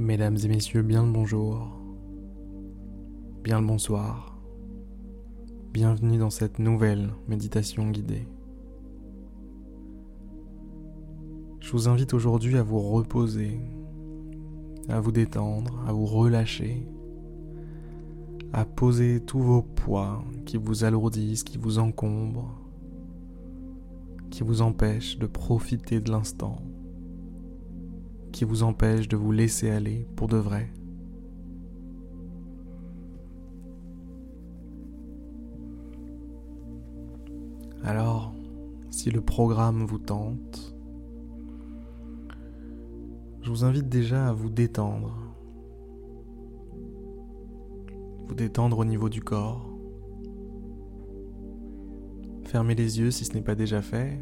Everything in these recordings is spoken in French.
Mesdames et messieurs, bien le bonjour, bien le bonsoir, bienvenue dans cette nouvelle méditation guidée. Je vous invite aujourd'hui à vous reposer, à vous détendre, à vous relâcher, à poser tous vos poids qui vous alourdissent, qui vous encombrent, qui vous empêchent de profiter de l'instant qui vous empêche de vous laisser aller pour de vrai. Alors, si le programme vous tente, je vous invite déjà à vous détendre. Vous détendre au niveau du corps. Fermez les yeux si ce n'est pas déjà fait.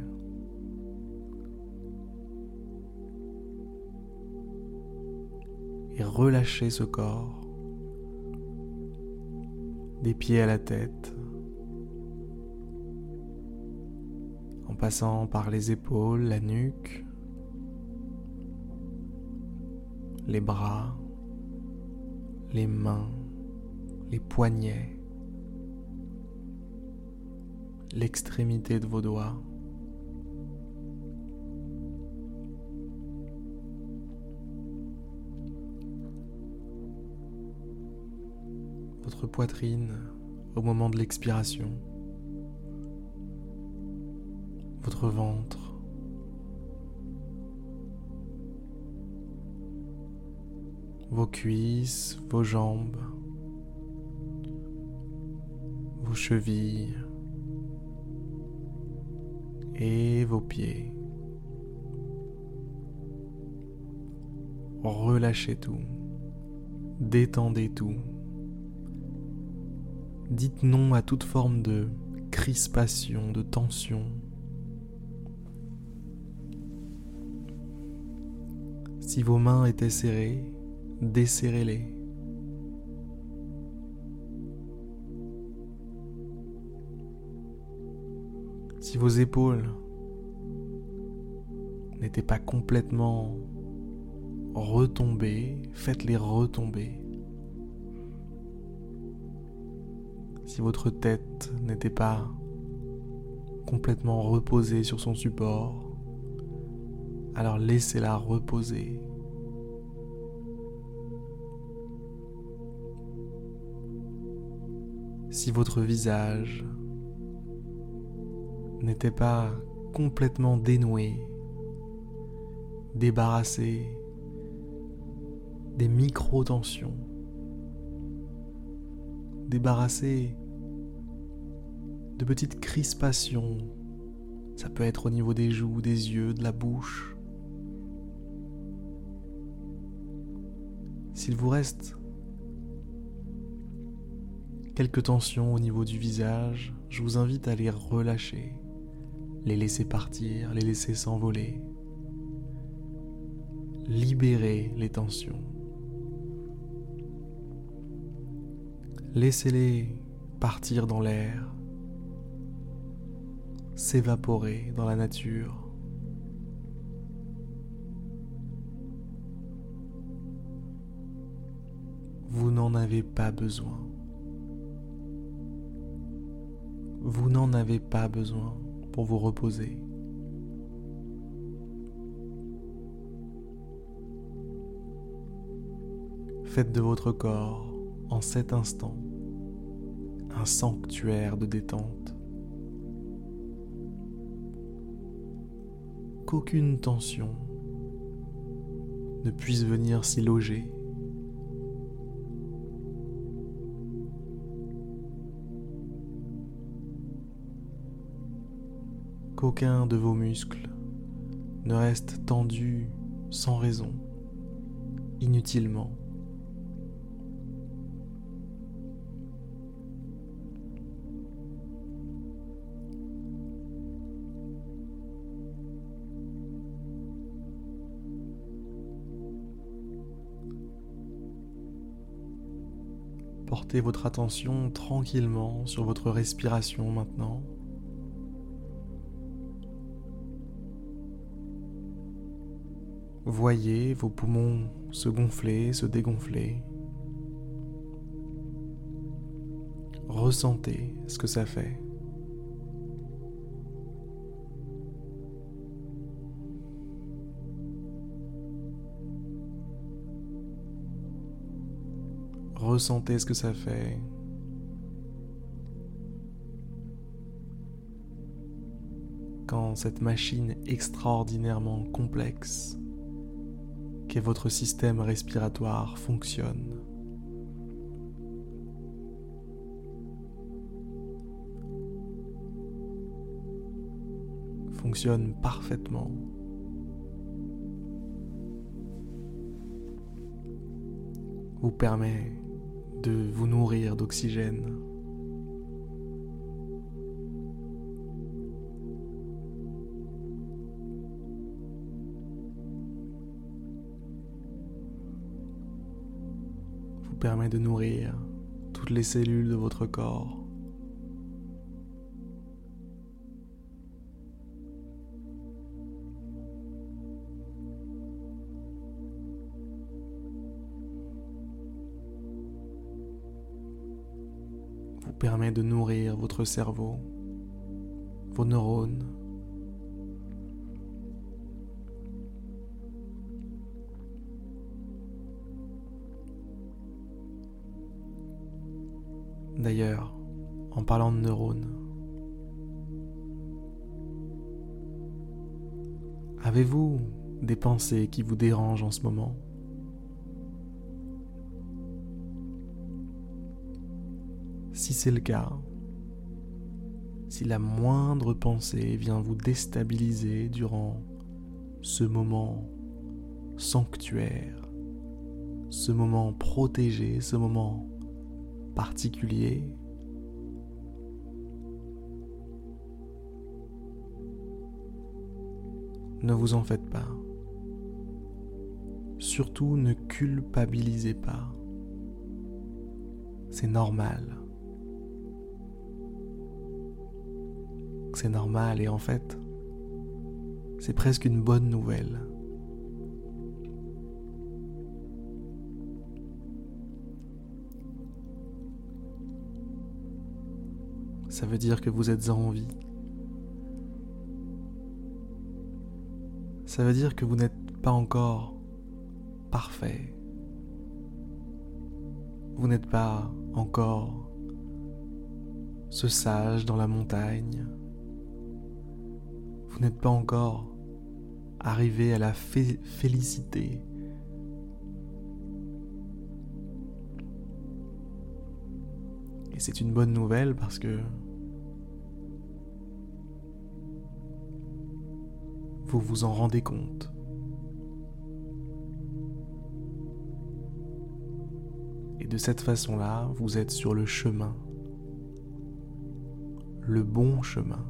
Relâchez ce corps, des pieds à la tête, en passant par les épaules, la nuque, les bras, les mains, les poignets, l'extrémité de vos doigts. Votre poitrine au moment de l'expiration, votre ventre, vos cuisses, vos jambes, vos chevilles. Et vos pieds. Relâchez tout, détendez tout. Dites non à toute forme de crispation, de tension. Si vos mains étaient serrées, desserrez-les. Si vos épaules n'étaient pas complètement retombées, faites-les retomber. Si votre tête n'était pas complètement reposée sur son support, alors laissez-la reposer. Si votre visage n'était pas complètement dénoué, débarrassé des micro-tensions, débarrassé de petites crispations. Ça peut être au niveau des joues, des yeux, de la bouche. S'il vous reste quelques tensions au niveau du visage, je vous invite à les relâcher, les laisser partir, les laisser s'envoler. Libérer les tensions. Laissez-les partir dans l'air, s'évaporer dans la nature. Vous n'en avez pas besoin. Vous n'en avez pas besoin pour vous reposer. Faites de votre corps en cet instant un sanctuaire de détente. qu'aucune tension ne puisse venir s'y loger. Qu'aucun de vos muscles ne reste tendu sans raison, inutilement. Portez votre attention tranquillement sur votre respiration maintenant. voyez vos poumons se gonfler, se dégonfler. Ressentez ce que ça fait. Ressentez ce que ça fait. Quand cette machine extraordinairement complexe qu'est votre système respiratoire fonctionne. fonctionne parfaitement. vous permet de vous nourrir d'oxygène. vous permet de nourrir toutes les cellules de votre corps. Permet de nourrir votre cerveau, vos neurones. D'ailleurs, en parlant de neurones, avez-vous des pensées qui vous dérangent en ce moment? Si c'est le cas, si la moindre pensée vient vous déstabiliser durant ce moment sanctuaire, ce moment protégé, ce moment particulier, ne vous en faites pas. Surtout ne culpabilisez pas. C'est normal. C'est normal et en fait, c'est presque une bonne nouvelle. Ça veut dire que vous êtes en vie. Ça veut dire que vous n'êtes pas encore parfait. Vous n'êtes pas encore ce sage dans la montagne vous n'êtes pas encore arrivé à la félicité. Et c'est une bonne nouvelle parce que vous vous en rendez compte. Et de cette façon-là, vous êtes sur le chemin, le bon chemin.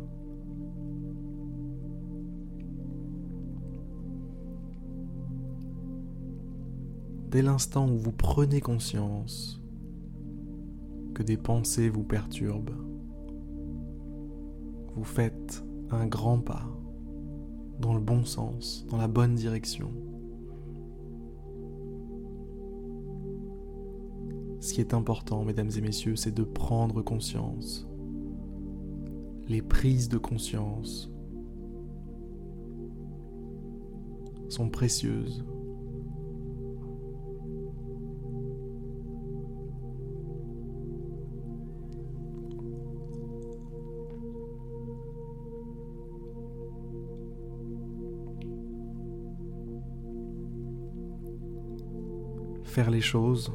Dès l'instant où vous prenez conscience que des pensées vous perturbent, vous faites un grand pas dans le bon sens, dans la bonne direction. Ce qui est important, mesdames et messieurs, c'est de prendre conscience. Les prises de conscience sont précieuses faire les choses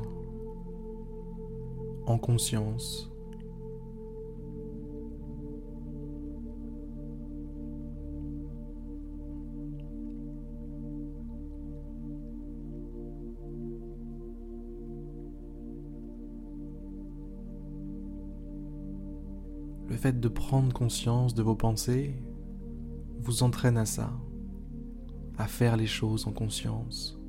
en conscience. Le fait de prendre conscience de vos pensées vous entraîne à ça, à faire les choses en conscience.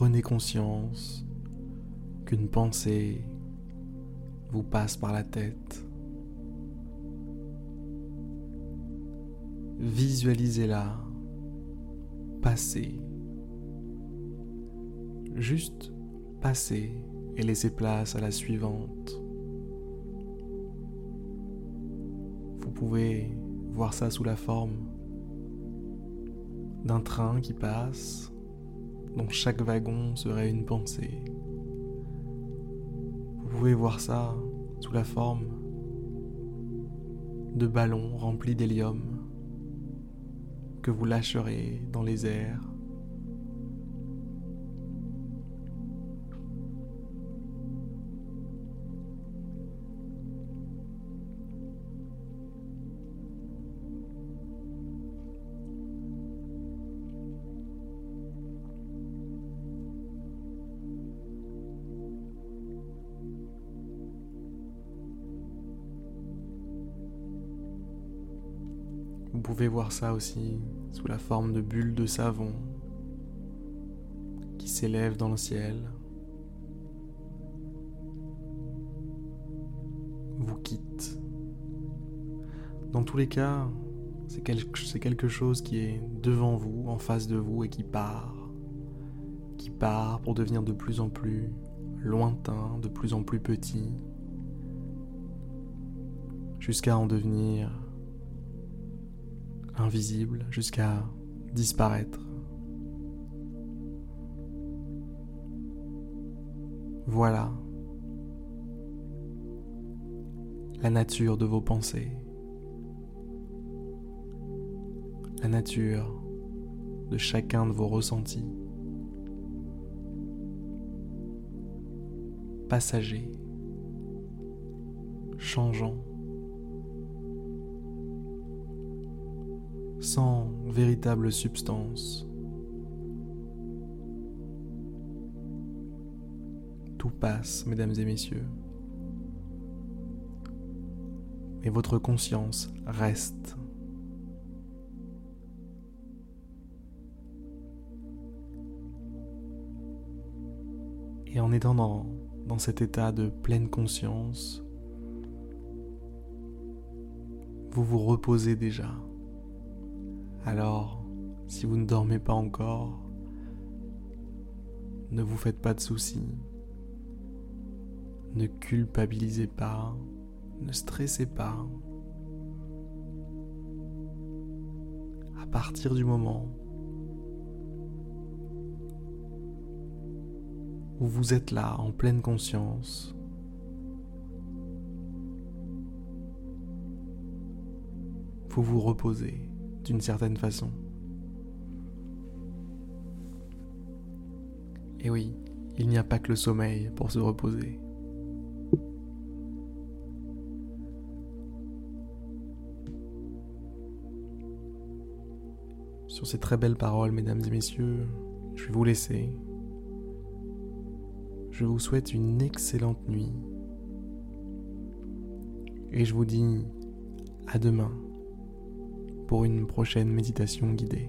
Prenez conscience qu'une pensée vous passe par la tête, visualisez-la passer. Juste passer et laisser place à la suivante. Vous pouvez voir ça sous la forme d'un train qui passe, dont chaque wagon serait une pensée. Vous pouvez voir ça sous la forme de ballons remplis d'hélium que vous lâcherez dans les airs Vous pouvez voir ça aussi sous la forme de bulles de savon qui s'élèvent dans le ciel. Vous quitte. Dans tous les cas, c'est quelque chose qui est devant vous, en face de vous et qui part. Qui part pour devenir de plus en plus lointain, de plus en plus petit, jusqu'à en devenir invisible jusqu'à disparaître. Voilà la nature de vos pensées, la nature de chacun de vos ressentis, passagers, changeants. Sans véritable substance. Tout passe, mesdames et messieurs. Et votre conscience reste. Et en étant dans, dans cet état de pleine conscience, vous vous reposez déjà. Alors, si vous ne dormez pas encore, ne vous faites pas de soucis. Ne culpabilisez pas, ne stressez pas. À partir du moment où vous êtes là en pleine conscience, vous vous reposez d'une certaine façon. Et oui, il n'y a pas que le sommeil pour se reposer. Sur ces très belles paroles, mesdames et messieurs, je vais vous laisser. Je vous souhaite une excellente nuit. Et je vous dis à demain pour une prochaine méditation guidée.